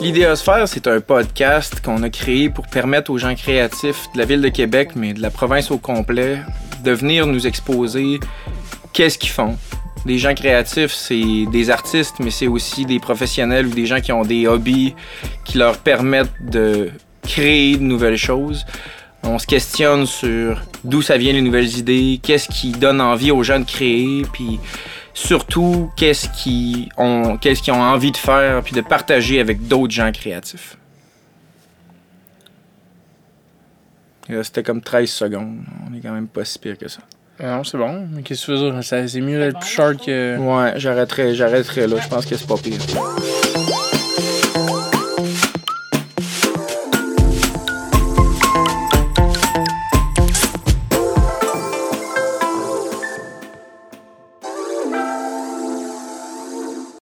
L'Idéosphère, c'est un podcast qu'on a créé pour permettre aux gens créatifs de la ville de Québec, mais de la province au complet, de venir nous exposer qu'est-ce qu'ils font. Des gens créatifs, c'est des artistes, mais c'est aussi des professionnels ou des gens qui ont des hobbies qui leur permettent de créer de nouvelles choses. On se questionne sur d'où ça vient les nouvelles idées, qu'est-ce qui donne envie aux gens de créer, puis surtout qu'est-ce qu'ils ont, qu'est-ce qu'ils ont envie de faire, puis de partager avec d'autres gens créatifs. Et là, C'était comme 13 secondes. On est quand même pas si pire que ça. Ah non, c'est bon. Mais qu'est-ce que tu veux dire? C'est mieux d'être plus short que. Ouais, j'arrêterai, j'arrêterai là. Je pense que c'est pas pire.